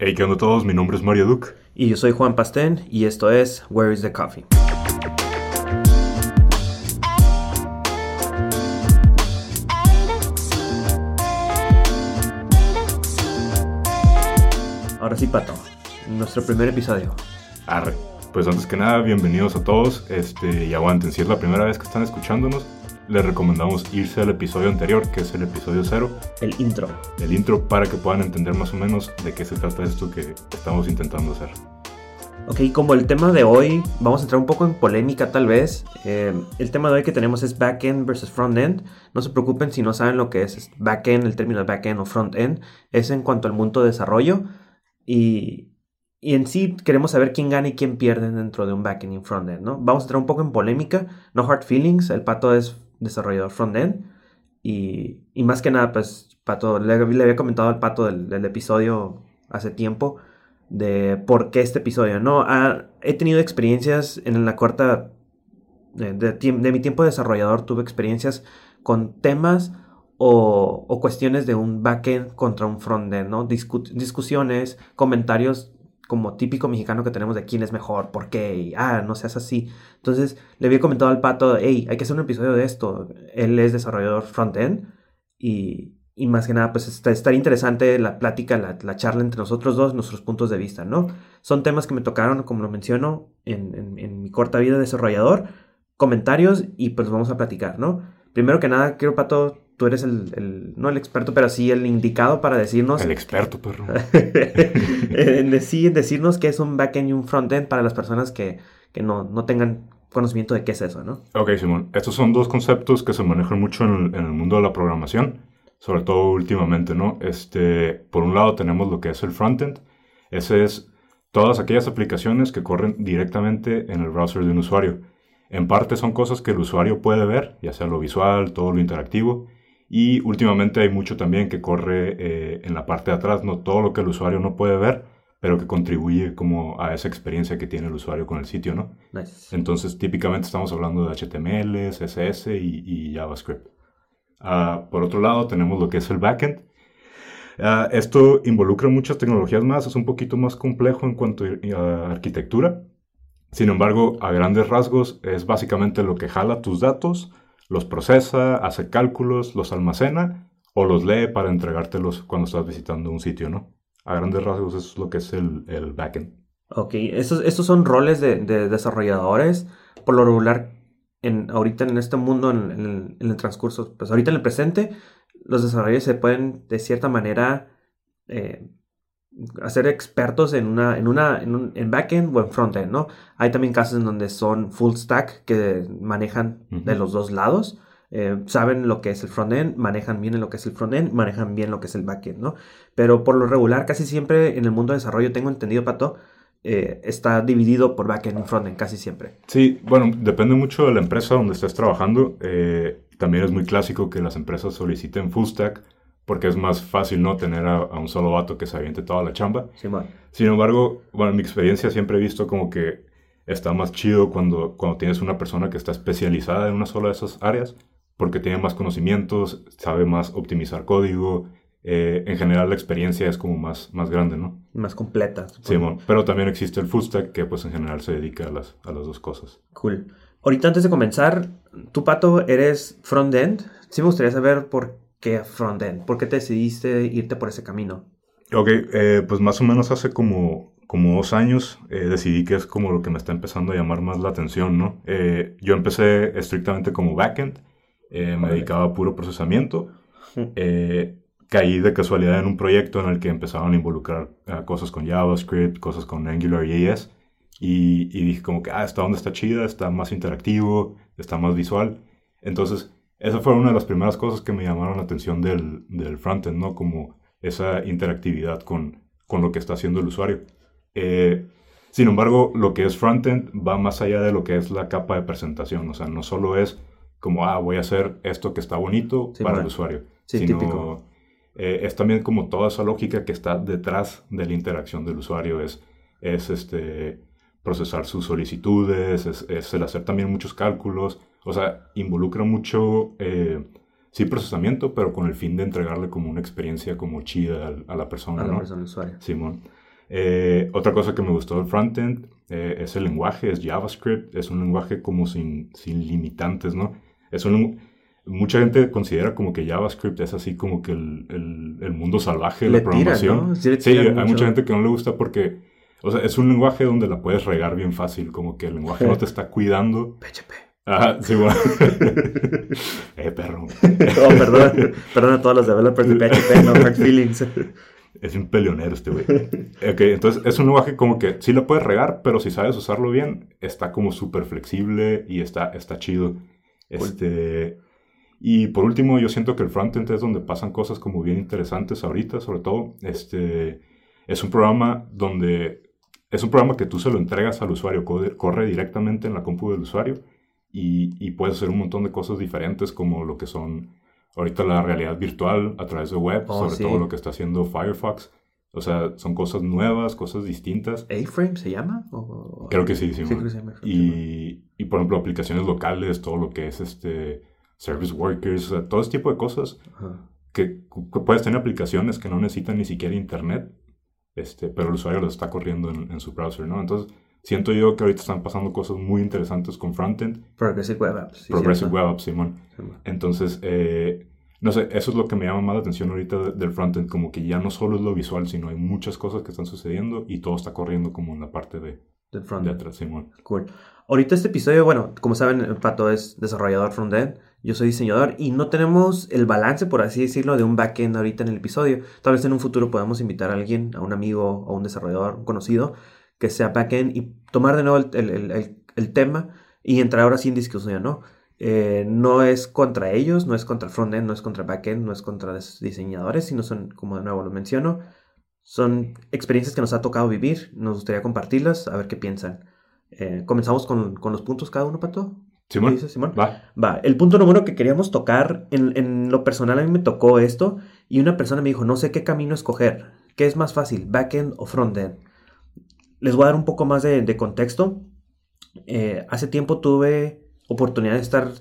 Hey, ¿qué onda a todos? Mi nombre es Mario Duke. Y yo soy Juan Pastén y esto es Where is the Coffee? Ahora sí, Pato, nuestro primer episodio. Arre. Pues antes que nada, bienvenidos a todos. Este, y aguanten, si es la primera vez que están escuchándonos, les recomendamos irse al episodio anterior, que es el episodio cero. El intro. El intro para que puedan entender más o menos de qué se trata esto que estamos intentando hacer. Ok, como el tema de hoy, vamos a entrar un poco en polémica tal vez. Eh, el tema de hoy que tenemos es backend versus frontend. No se preocupen si no saben lo que es backend, el término backend o frontend. Es en cuanto al mundo de desarrollo. Y, y en sí queremos saber quién gana y quién pierde dentro de un backend y un frontend, ¿no? Vamos a entrar un poco en polémica. No hard feelings, el pato es desarrollador frontend. Y, y más que nada, pues, pato, le, le había comentado al pato del, episodio hace tiempo de por qué este episodio. No, he tenido experiencias en la corta de, mi tiempo de desarrollador, tuve experiencias con temas o, o cuestiones de un backend contra un frontend, ¿no? Discu discusiones, comentarios como típico mexicano que tenemos de quién es mejor, por qué, y, ah, no seas así. Entonces le había comentado al pato, hey, hay que hacer un episodio de esto. Él es desarrollador frontend y, y más que nada, pues está, estaría interesante la plática, la, la, charla entre nosotros dos, nuestros puntos de vista, ¿no? Son temas que me tocaron, como lo menciono, en, en, en mi corta vida de desarrollador, comentarios y pues vamos a platicar, ¿no? Primero que nada, quiero, Pato, tú eres el, el, no el experto, pero sí el indicado para decirnos... El experto, perro. en, sí, en decirnos qué es un backend y un frontend para las personas que, que no, no tengan conocimiento de qué es eso, ¿no? Ok, Simón. Estos son dos conceptos que se manejan mucho en el, en el mundo de la programación sobre todo últimamente, ¿no? Este, por un lado tenemos lo que es el frontend, ese es todas aquellas aplicaciones que corren directamente en el browser de un usuario. En parte son cosas que el usuario puede ver, ya sea lo visual, todo lo interactivo, y últimamente hay mucho también que corre eh, en la parte de atrás, no todo lo que el usuario no puede ver, pero que contribuye como a esa experiencia que tiene el usuario con el sitio, ¿no? Nice. Entonces, típicamente estamos hablando de HTML, CSS y, y JavaScript. Uh, por otro lado, tenemos lo que es el backend. Uh, esto involucra muchas tecnologías más, es un poquito más complejo en cuanto a arquitectura. Sin embargo, a grandes rasgos, es básicamente lo que jala tus datos, los procesa, hace cálculos, los almacena o los lee para entregártelos cuando estás visitando un sitio, ¿no? A grandes rasgos, eso es lo que es el, el backend. Ok, estos, estos son roles de, de desarrolladores. Por lo regular, en, ahorita en este mundo, en, el, transcurso, pues ahorita en el presente, los desarrolladores se pueden de cierta manera eh, hacer expertos en una, en una, en, un, en backend o en frontend, ¿no? Hay también casos en donde son full stack que manejan uh -huh. de los dos lados. Eh, saben lo que es el frontend, manejan bien lo que es el frontend, manejan bien lo que es el backend, ¿no? Pero por lo regular, casi siempre en el mundo de desarrollo, tengo entendido, Pato, eh, está dividido por backend y frontend casi siempre. Sí, bueno, depende mucho de la empresa donde estés trabajando. Eh, también es muy clásico que las empresas soliciten full stack porque es más fácil no tener a, a un solo vato que se aviente toda la chamba. Sí. Sin embargo, bueno, en mi experiencia siempre he visto como que está más chido cuando, cuando tienes una persona que está especializada en una sola de esas áreas porque tiene más conocimientos, sabe más optimizar código, eh, en general la experiencia es como más, más grande, ¿no? Más completa. Sí, bueno, pero también existe el full stack que pues en general se dedica a las, a las dos cosas. Cool. Ahorita antes de comenzar, tú Pato eres front-end. Sí me gustaría saber por qué front-end, por qué te decidiste irte por ese camino. Ok, eh, pues más o menos hace como, como dos años eh, decidí que es como lo que me está empezando a llamar más la atención, ¿no? Eh, yo empecé estrictamente como backend, me dedicaba a puro procesamiento caí de casualidad en un proyecto en el que empezaban a involucrar uh, cosas con JavaScript, cosas con Angular y JS. Y, y, dije como que, ah, esta onda está chida, está más interactivo, está más visual. Entonces, esa fue una de las primeras cosas que me llamaron la atención del, del frontend, ¿no? Como esa interactividad con, con lo que está haciendo el usuario. Eh, sin embargo, lo que es frontend va más allá de lo que es la capa de presentación. O sea, no solo es como, ah, voy a hacer esto que está bonito Sí, para bueno. el usuario. Sí, sino, típico. eh, es también como toda esa lógica que está detrás de la interacción del usuario. Es, es este, procesar sus solicitudes, es, es el hacer también muchos cálculos. O sea, involucra mucho, eh, sí, procesamiento, pero con el fin de entregarle como una experiencia como chida a, a la persona, A la ¿no? persona, al usuario. Simón. Eh, otra cosa que me gustó del frontend eh, es el lenguaje, es JavaScript, es un lenguaje como sin, sin limitantes, ¿no? Es un, mucha gente considera como que JavaScript es así como que el, el, mundo salvaje de la programación. Sí, hay mucha gente que no le gusta porque, o sea, es un lenguaje donde la puedes regar bien fácil, como que el lenguaje no te está cuidando. PHP. Ajá, sí, bueno. eh, perro. oh, perdón. Perdón a todos los developers de PHP, no hard feelings. Es un peleonero este güey. ok, entonces es un lenguaje como que sí lo puedes regar, pero si sabes usarlo bien, está como súper flexible y está, está chido. Este. Y por último, yo siento que el frontend es donde pasan cosas como bien interesantes ahorita, sobre todo. Este, es un programa donde es un programa que tú se lo entregas al usuario, corre directamente en la compu del usuario y, y puedes hacer un montón de cosas diferentes como lo que son ahorita la realidad virtual a través de web, oh, sobre todo lo que está haciendo Firefox. O sea, son cosas nuevas, cosas distintas. ¿A-Frame se llama? Creo que sí, sí. y, y, por ejemplo, aplicaciones locales, todo lo que es este service workers, todo ese tipo de cosas. Que, puedes tener aplicaciones que no necesitan ni siquiera internet, este, pero el usuario lo está corriendo en, su browser, ¿no? Entonces, siento yo que ahorita están pasando cosas muy interesantes con frontend. Progressive Web Apps. Progressive Web Apps, Simón. Entonces, eh, no sé, eso es lo que me llama más la atención ahorita del frontend, como que ya no solo es lo visual, sino hay muchas cosas que están sucediendo y todo está corriendo como en la parte de, de atrás, Simón. Cool. Ahorita este episodio, bueno, como saben, Pato es desarrollador frontend, yo soy diseñador y no tenemos el balance, por así decirlo, de un backend ahorita en el episodio. Tal vez en un futuro podamos invitar a alguien, a un amigo o un desarrollador conocido que sea backend y tomar de nuevo el, tema y entrar ahora sí en discusión, ¿no? Eh, no es contra ellos, no es contra frontend, no es contra backend, no es contra diseñadores, sino son, como de nuevo lo menciono, son experiencias que nos ha tocado vivir, nos gustaría compartirlas, a ver qué piensan. Eh, comenzamos con, con, los puntos cada uno, Pato. Simón. Simón? Va. Va. El punto número que queríamos tocar, en, en, lo personal a mí me tocó esto y una persona me dijo, no sé qué camino escoger. ¿Qué es más fácil, backend o frontend? Les voy a dar un poco más de, contexto. Eh, hace tiempo tuve oportunidad de estar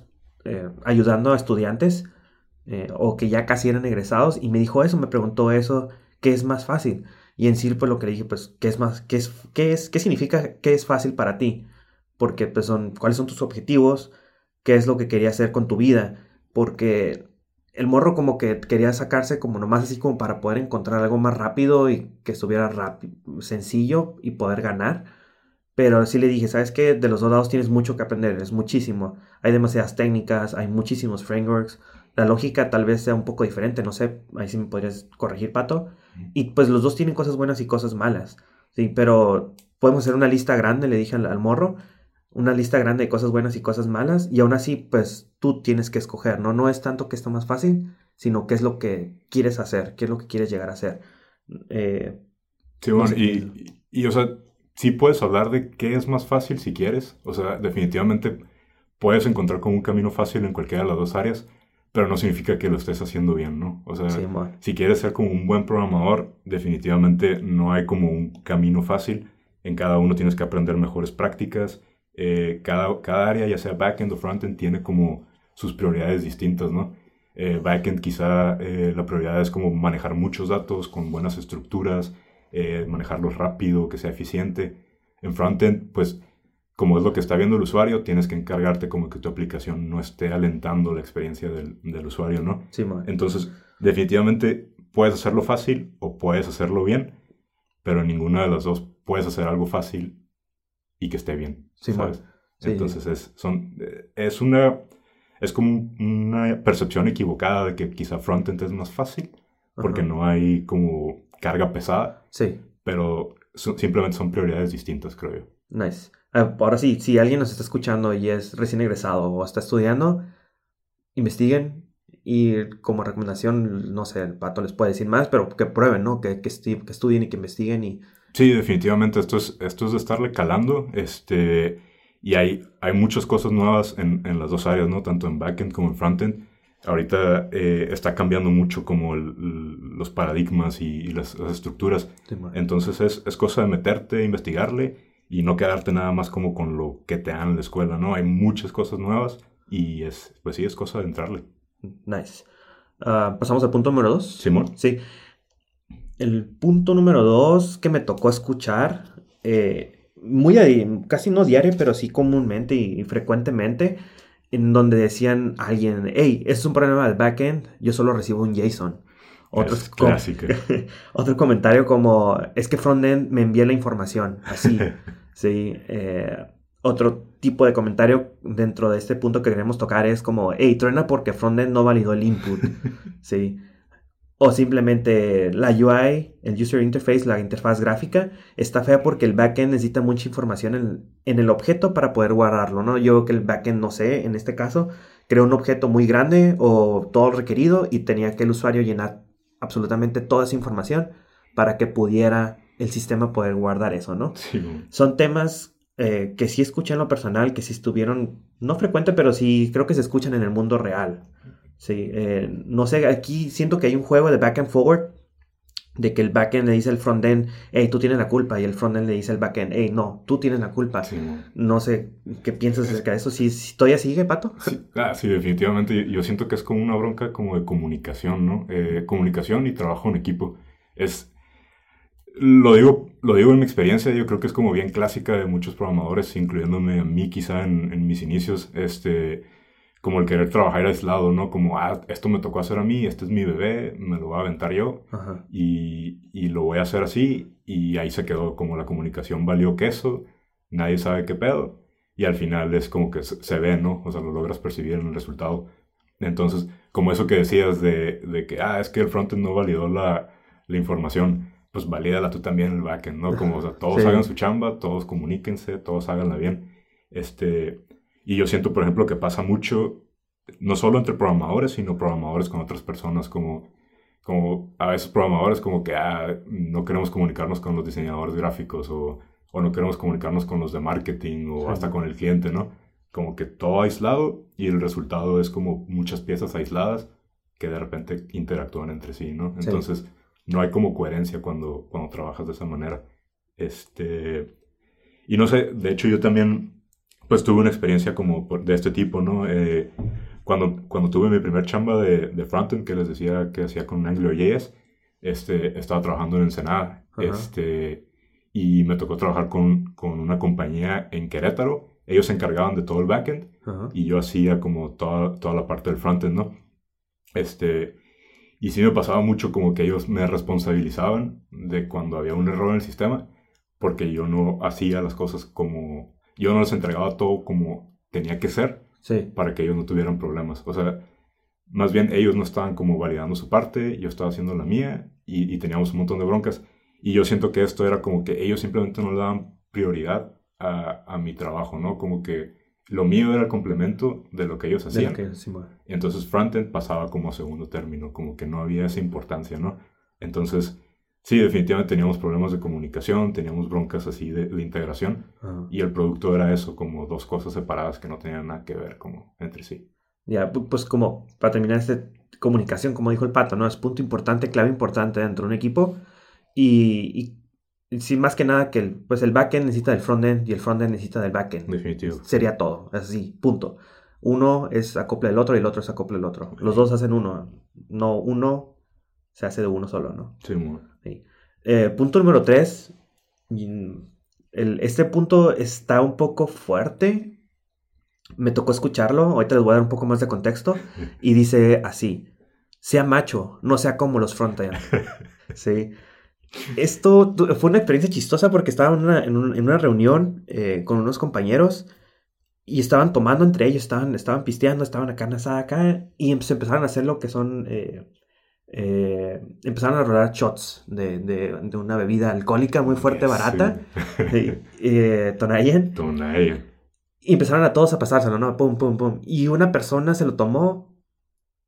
eh, ayudando a estudiantes eh, o que ya casi eran egresados y me dijo eso, me preguntó eso, ¿qué es más fácil? Y en sí, pues lo que le dije, pues, ¿qué es más, qué es, qué es, qué significa, qué es fácil para ti? porque pues son cuáles son tus objetivos, qué es lo que quería hacer con tu vida, porque el morro como que quería sacarse como nomás así como para poder encontrar algo más rápido y que estuviera rápido, sencillo y poder ganar. Pero sí le dije, ¿sabes qué? De los dos lados tienes mucho que aprender, es muchísimo. Hay demasiadas técnicas, hay muchísimos frameworks. La lógica tal vez sea un poco diferente, no sé, ahí sí me podrías corregir, Pato. Y pues los dos tienen cosas buenas y cosas malas. Sí, pero podemos hacer una lista grande, le dije al morro, una lista grande de cosas buenas y cosas malas y aún así pues tú tienes que escoger, ¿no? No es tanto que está más fácil, sino qué es lo que quieres hacer, qué es lo que quieres llegar a hacer. Eh, sí, bueno, y, y, o sea, sí puedes hablar de qué es más fácil si quieres, o sea, definitivamente puedes encontrar como un camino fácil en cualquiera de las dos áreas, pero no significa que lo estés haciendo bien, ¿no? O sea, si quieres ser como un buen programador, definitivamente no hay como un camino fácil, en cada uno tienes que aprender mejores prácticas, eh, cada, cada área, ya sea backend o frontend, tiene como sus prioridades distintas, ¿no? Eh, backend quizá eh, la prioridad es como manejar muchos datos con buenas estructuras, manejarlos rápido, que sea eficiente. En frontend, pues como es lo que está viendo el usuario, tienes que encargarte como que tu aplicación no esté alentando la experiencia del, del usuario, ¿no? Sí, Entonces, definitivamente puedes hacerlo fácil o puedes hacerlo bien, pero en ninguna de las dos puedes hacer algo fácil y que esté bien. Sí, ¿sabes? Entonces es, son, eh, es una es como una percepción equivocada de que quizá frontend es más fácil porque no hay como carga pesada. Sí. Pero simplemente son prioridades distintas, creo yo. Nice. Ah, ahora sí, si alguien nos está escuchando y es recién egresado o está estudiando, investiguen y como recomendación, no sé, el pato les puede decir más, pero que prueben, ¿no? Que, que, que estudien y que investiguen y Sí, definitivamente esto es, esto es de estarle calando. Este, y hay, hay muchas cosas nuevas en, en las dos áreas, ¿no? Tanto en backend como en frontend. Ahorita eh, está cambiando mucho como los paradigmas y, las, estructuras. Entonces es, es, cosa de meterte, investigarle y no quedarte nada más como con lo que te dan en la escuela, ¿no? Hay muchas cosas nuevas y es, pues sí, es cosa de entrarle. Nice. Ah, Pasamos al punto número dos. Simón. Sí. El punto número dos que me tocó escuchar, eh, muy casi no diario, pero sí comúnmente y, frecuentemente, en donde decían a alguien, hey, es un problema del backend, yo solo recibo un JSON. Otro, otro comentario como, es que frontend me envía la información, así. sí. Eh, otro tipo de comentario dentro de este punto que queremos tocar es como, hey, truena porque frontend no validó el input. sí. O simplemente la UI, el user interface, la interfaz gráfica, está fea porque el backend necesita mucha información en, el objeto para poder guardarlo, ¿no? Yo que el backend, no sé, en este caso, creó un objeto muy grande o todo requerido y tenía que el usuario llenar absolutamente toda esa información para que pudiera el sistema poder guardar eso, ¿no? Son temas eh, que sí escuché en lo personal, que sí estuvieron, no frecuente, pero sí creo que se escuchan en el mundo real. Sí, eh, no sé, aquí siento que hay un juego de back and forward, de que el backend le dice al frontend, hey, tú tienes la culpa, y el frontend le dice al backend, hey, no, tú tienes la culpa. No sé qué piensas acerca de eso. ¿Si, si todavía sigue, Pato? Sí, ah, sí, definitivamente. Yo siento que es como una bronca como de comunicación, ¿no? Eh, comunicación y trabajo en equipo. Es, lo digo, lo digo en mi experiencia, yo creo que es como bien clásica de muchos programadores, incluyéndome a mí quizá en, en mis inicios, este como el querer trabajar aislado, ¿no? Como, ah, esto me tocó hacer a mí, este es mi bebé, me lo voy a aventar yo y, y, lo voy a hacer así y ahí se quedó como la comunicación valió queso, nadie sabe qué pedo y al final es como que se, ve, ¿no? O sea, lo logras percibir en el resultado. Entonces, como eso que decías de, de que, ah, es que el frontend no validó la, la información, pues valídala tú también el backend, ¿no? Como, o sea, todos hagan su chamba, todos comuníquense, todos háganla bien. Este, y yo siento, por ejemplo, que pasa mucho, no solo entre programadores, sino programadores con otras personas, como, como a veces programadores como que ah, no queremos comunicarnos con los diseñadores gráficos o, o, no queremos comunicarnos con los de marketing o hasta con el cliente, ¿no? Como que todo aislado y el resultado es como muchas piezas aisladas que de repente interactúan entre sí, ¿no? Entonces, no hay como coherencia cuando, cuando trabajas de esa manera. este Y no sé, de hecho yo también pues tuve una experiencia como de este tipo, ¿no? Eh, cuando, cuando tuve mi primer chamba de, de frontend, que les decía que hacía con AngularJS, este, estaba trabajando en Ensenada, este, y me tocó trabajar con, con, una compañía en Querétaro. Ellos se encargaban de todo el backend y yo hacía como toda, toda la parte del frontend, ¿no? Este, y sí me pasaba mucho como que ellos me responsabilizaban de cuando había un error en el sistema, porque yo no hacía las cosas como yo no les entregaba todo como tenía que ser para que ellos no tuvieran problemas. O sea, más bien ellos no estaban como validando su parte, yo estaba haciendo la mía y, teníamos un montón de broncas. Y yo siento que esto era como que ellos simplemente no le daban prioridad a, mi trabajo, ¿no? Como que lo mío era el complemento de lo que ellos hacían. y entonces frontend pasaba como a segundo término, como que no había esa importancia, ¿no? Entonces, Sí, definitivamente teníamos problemas de comunicación, teníamos broncas así de, integración y el producto era eso, como dos cosas separadas que no tenían nada que ver como entre sí. Ya, pues como para terminar esta comunicación, como dijo el pato, ¿no? Es punto importante, clave importante dentro de un equipo y, y sí, más que nada que el, pues el backend necesita del frontend y el frontend necesita del backend. Definitivo. Sería todo, así, punto. Uno es acople del otro y el otro es acople del otro. Los dos hacen uno, no uno se hace de uno solo, ¿no? Sí, eh, punto número tres. este punto está un poco fuerte. Me tocó escucharlo. Ahorita les voy a dar un poco más de contexto. Y dice así: sea macho, no sea como los frontend. sí. Esto fue una experiencia chistosa porque estaba en una, reunión eh, con unos compañeros y estaban tomando entre ellos, estaban, estaban pisteando, estaban acá en acá y se empezaron a hacer lo que son eh, eh, empezaron a rolar shots de, de, una bebida alcohólica muy fuerte, barata, eh, Tonayan. Y empezaron a todos a pasárselo, ¿no? Pum, pum, pum. Y una persona se lo tomó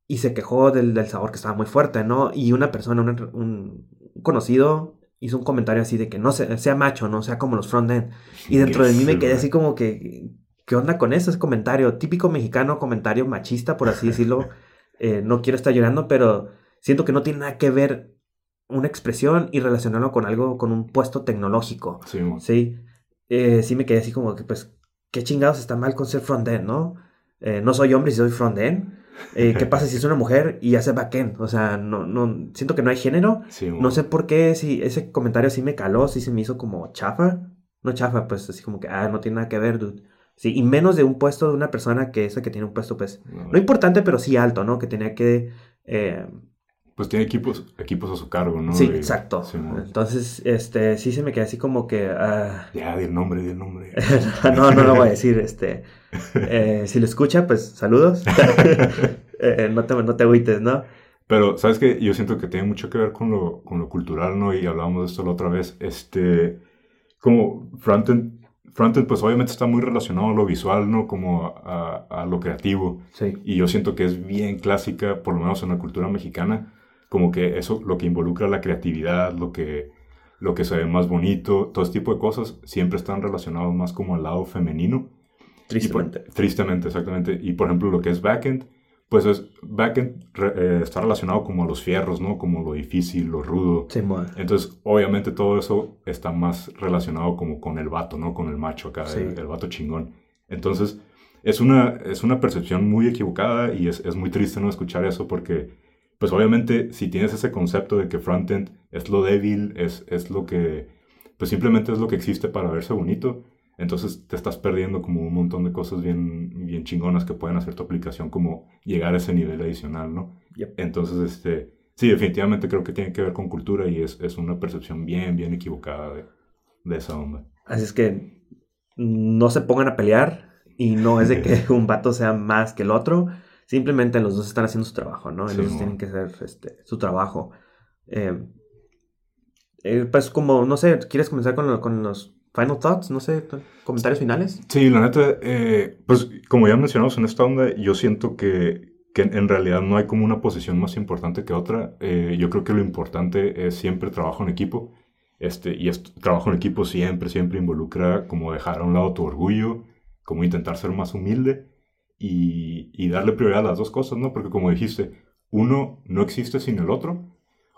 y se quejó del, del sabor que estaba muy fuerte, ¿no? Y una persona, un, conocido, hizo un comentario así de que no sea, sea macho, no sea como los front-end. Y dentro de mí me quedé así como que, ¿qué onda con eso? Es comentario típico mexicano, comentario machista, por así decirlo. Eh, no quiero estar llorando, pero siento que no tiene nada que ver una expresión y relacionarlo con algo, con un puesto tecnológico. Sí. Sí, eh, sí me quedé así como que, pues, qué chingados está mal con ser front-end, ¿no? Eh, no soy hombre y soy front-end. Eh, ¿Qué pasa si es una mujer y hace backend? O sea, no, no, siento que no hay género. Sí, No sé por qué, si ese comentario sí me caló, sí se me hizo como chafa. No chafa, pues así como que, ah, no tiene nada que ver, dude. Sí, y menos de un puesto de una persona que esa que tiene un puesto, pues, No, no importante, pero sí alto, ¿no? Que tenía que... eh, Pues tiene equipos, equipos a su cargo, ¿no? sí, exacto. sí, Entonces, este, sí se me quedé así como que... ah, ya, di el nombre, di el nombre. no, no lo voy a decir, este... eh, si lo escucha, pues, saludos. Eh, no, te, no te agüites, ¿no? Pero, ¿sabes qué? Yo siento que tiene mucho que ver con lo, con lo cultural, ¿no? Y hablábamos de esto la otra vez. Este, como frontend, frontend, pues obviamente está muy relacionado a lo visual, ¿no? Como a, a lo creativo. Sí. Y yo siento que es bien clásica, por lo menos en la cultura mexicana, como que eso, lo que involucra la creatividad, lo que, lo que se ve más bonito, todo tipo de cosas, siempre están relacionados más como al lado femenino. Y por- Tristemente. tristemente, exactamente. Y por ejemplo, lo que es backend, pues es backend eh, está relacionado como a los fierros, ¿no? Como lo difícil, lo rudo. Sí, Entonces, obviamente todo eso está más relacionado como con el vato, ¿no? Con el macho acá, Sí. el, el vato chingón. Entonces, es una, es una percepción muy equivocada y es, es muy triste no escuchar eso porque, pues obviamente, si tienes ese concepto de que frontend es lo débil, es, es lo que, pues simplemente es lo que existe para verse bonito, entonces te estás perdiendo como un montón de cosas bien, bien chingonas que pueden hacer tu aplicación como llegar a ese nivel adicional, ¿no? Yep. Entonces, este, sí, definitivamente creo que tiene que ver con cultura y es, es una percepción bien, bien equivocada de, de esa onda. Así es que no se pongan a pelear y no es de que un vato sea más que el otro. Simplemente los dos están haciendo su trabajo, ¿no? Sí, los dos mo. tienen que hacer este, su trabajo. Eh, eh, pues como, no sé, ¿quieres comenzar con, lo- con los final thoughts? No sé, comentarios finales. Sí, la neta, eh, pues como ya mencionamos en esta onda, yo siento que, que en realidad no hay como una posición más importante que otra. Eh, yo creo que lo importante es siempre trabajo en equipo. Este, y esto- trabajo en equipo siempre, siempre involucra como dejar a un lado tu orgullo, como intentar ser más humilde y, y darle prioridad a las dos cosas, ¿no? Porque como dijiste, uno no existe sin el otro,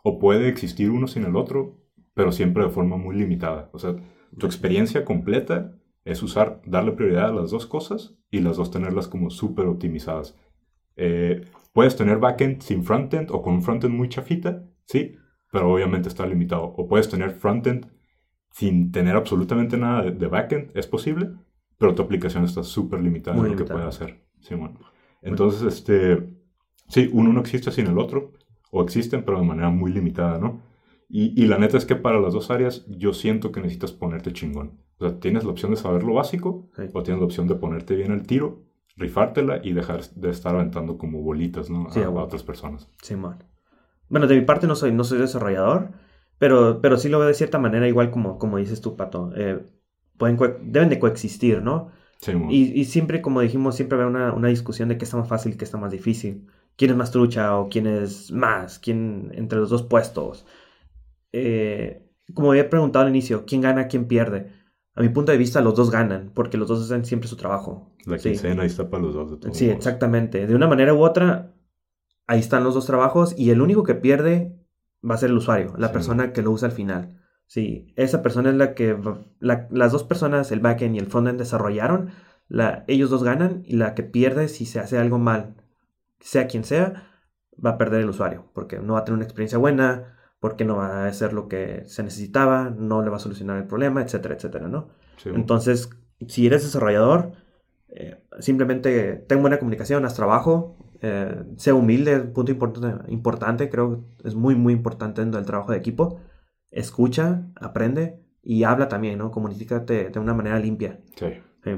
o puede existir uno sin el otro, pero siempre de forma muy limitada. O sea, tu experiencia completa es usar, darle prioridad a las dos cosas y las dos tenerlas como súper optimizadas. Eh, puedes tener backend sin frontend o con un frontend muy chafita, sí, pero obviamente está limitado. O puedes tener frontend sin tener absolutamente nada de, de backend, es posible, pero tu aplicación está súper limitada Muy en lo que puede hacer. Sí, bueno. Entonces, este, sí, uno no existe sin el otro, o existen, pero de manera muy limitada, ¿no? Y, y la neta es que para las dos áreas yo siento que necesitas ponerte chingón. O sea, tienes la opción de saber lo básico Sí. o tienes la opción de ponerte bien el tiro, rifártela y dejar de estar aventando como bolitas, ¿no? Sí, a, a a otras personas. Simón. Bueno, de mi parte no soy, no soy desarrollador, pero, pero sí lo veo de cierta manera, igual como, como dices tú, Pato. Eh, pueden deben de coexistir, ¿no? Sí. Y, y siempre, como dijimos, siempre habrá una, una discusión de qué está más fácil y qué está más difícil. ¿Quién es más trucha o quién es más? ¿Quién entre los dos puestos? Eh, como había preguntado al inicio, ¿quién gana, quién pierde? A mi punto de vista, los dos ganan, porque los dos hacen siempre su trabajo. la Sí. quincena ahí está para los dos. De todos Sí, modos. exactamente. De una manera u otra, ahí están los dos trabajos y el único que pierde va a ser el usuario, la Sí. persona que lo usa al final. Sí, esa persona es la que la- las dos personas, el backend y el frontend desarrollaron, la, ellos dos ganan y la que pierde si se hace algo mal, sea quien sea, va a perder el usuario, porque no va a tener una experiencia buena, porque no va a hacer lo que se necesitaba, no le va a solucionar el problema, etcétera, etcétera, ¿no? Sí. Entonces, si eres desarrollador, eh, simplemente ten buena comunicación, haz trabajo, eh, sea humilde, punto importante, importante, creo que es muy, muy importante dentro del trabajo de equipo. Escucha, aprende y habla también, ¿no? Comunícate de una manera limpia. Sí. Sí.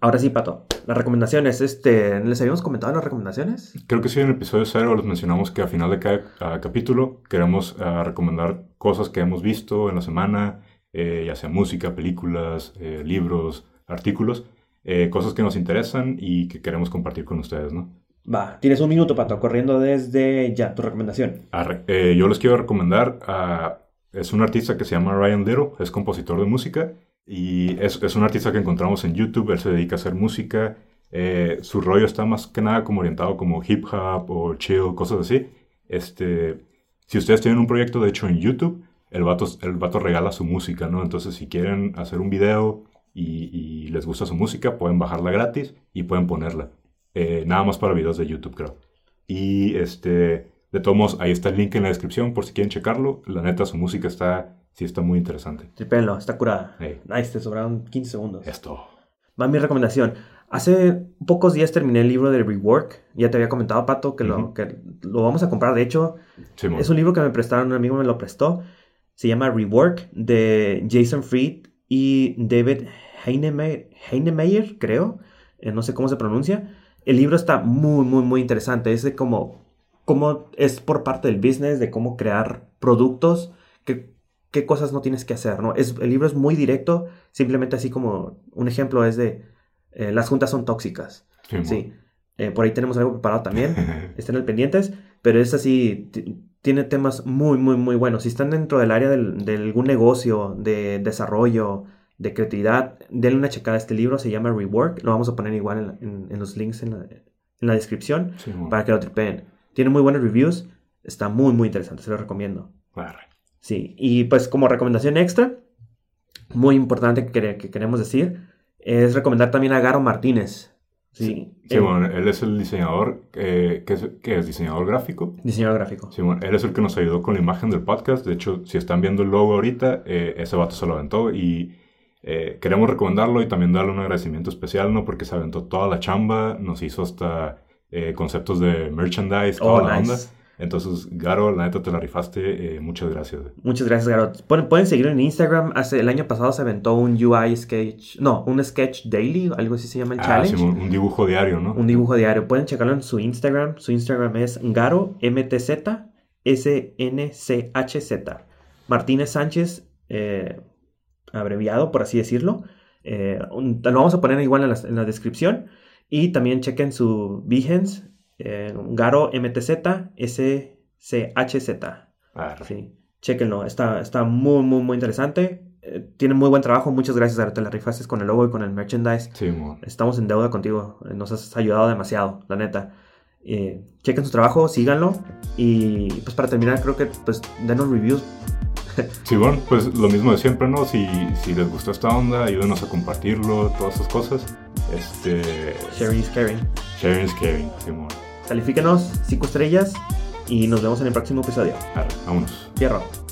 Ahora sí, Pato, las recomendaciones, este, ¿les habíamos comentado las recomendaciones? Creo que sí, en el episodio cero les mencionamos que al final de cada ah, capítulo queremos ah, recomendar cosas que hemos visto en la semana, eh, ya sea música, películas, eh, libros, artículos, eh, cosas que nos interesan y que queremos compartir con ustedes, ¿no? Va, tienes un minuto, Pato, corriendo desde ya, tu recomendación. Arre- eh, yo les quiero recomendar a... Es un artista que se llama Ryan Little, es compositor de música y es, es un artista que encontramos en YouTube, él se dedica a hacer música, eh, su rollo está más que nada como orientado como hip hop o chill, cosas así. Este, si ustedes tienen un proyecto de hecho en YouTube, el vato, el vato regala su música, ¿no? Entonces si quieren hacer un video y, y les gusta su música, pueden bajarla gratis y pueden ponerla. Eh, nada más para videos de YouTube, creo. Y este, de todos modos, ahí está el link en la descripción por si quieren checarlo. La neta, su música está, sí está muy interesante. Tripenlo, está curada. Hey. Nice, te sobraron 15 segundos. Esto. Va mi recomendación. Hace pocos días terminé el libro de Rework. Ya te había comentado, Pato, que, lo, que lo vamos a comprar. De hecho, es un libro que me prestaron, un amigo me lo prestó. Se llama Rework de Jason Fried y David Heinemeier, Heinemeier, creo. Eh, no sé cómo se pronuncia. El libro está muy, muy, muy interesante. Es de cómo, cómo es por parte del business, de cómo crear productos, qué, qué cosas no tienes que hacer, ¿no? Es, el libro es muy directo, simplemente así como un ejemplo es de eh, las juntas son tóxicas. Simón. Sí. Eh, por ahí tenemos algo preparado también. Estén al pendientes. Pero es así, ti- tiene temas muy, muy, muy buenos. Si están dentro del área del- de algún negocio, de desarrollo, de creatividad, denle una checada a este libro. Se llama Rework. Lo vamos a poner igual en, la- en- en los links en la, en la descripción Simón. para que lo tripeen. Tiene muy buenos reviews. Está muy, muy interesante. Se lo recomiendo. Arre. Sí, y pues como recomendación extra, muy importante que, que queremos decir, es recomendar también a Garo Martínez. Sí, Simón, él es el diseñador, eh, ¿qué, es? ¿Diseñador gráfico? eh, diseñador gráfico. Simón, él es el que nos ayudó con la imagen del podcast. De hecho, si están viendo el logo ahorita, eh, ese vato se lo aventó y eh, queremos recomendarlo y también darle un agradecimiento especial, ¿no? Porque se aventó toda la chamba, nos hizo hasta eh, conceptos de merchandise, toda Oh, la nice. onda. Entonces, Garo, la neta te la rifaste. eh, muchas gracias. Muchas gracias, Garo. Pueden, pueden seguirlo en Instagram. Hace, el año pasado se aventó un UI sketch, no, un sketch daily, algo así se llama el Ah, challenge. Un dibujo diario, ¿no? Un dibujo diario. Pueden checarlo en su Instagram. Su Instagram es Garo MTZ SNCHZ. Martínez Sánchez, eh, abreviado, por así decirlo. Eh, un- lo vamos a poner igual en la, en la descripción. Y también chequen su Behance, eh, Garo MTZ SCHZ. Sí, chequenlo. Está, está muy, muy, muy interesante. Eh, tiene muy buen trabajo. Muchas gracias. Te la rifaste con el logo y con el merchandise. Simón. Estamos en deuda contigo. eh, Nos has ayudado demasiado, la neta. Eh, chequen su trabajo, síganlo. Y pues para terminar, creo que pues denos reviews. Simón, pues lo mismo de siempre, ¿no? Si, si les gustó esta onda, ayúdenos a compartirlo, todas esas cosas. Este. Sharing is caring. Sharing is caring, Simón. Califíquenos 5 estrellas. Y nos vemos en el próximo episodio. Arre, vámonos. Fierro.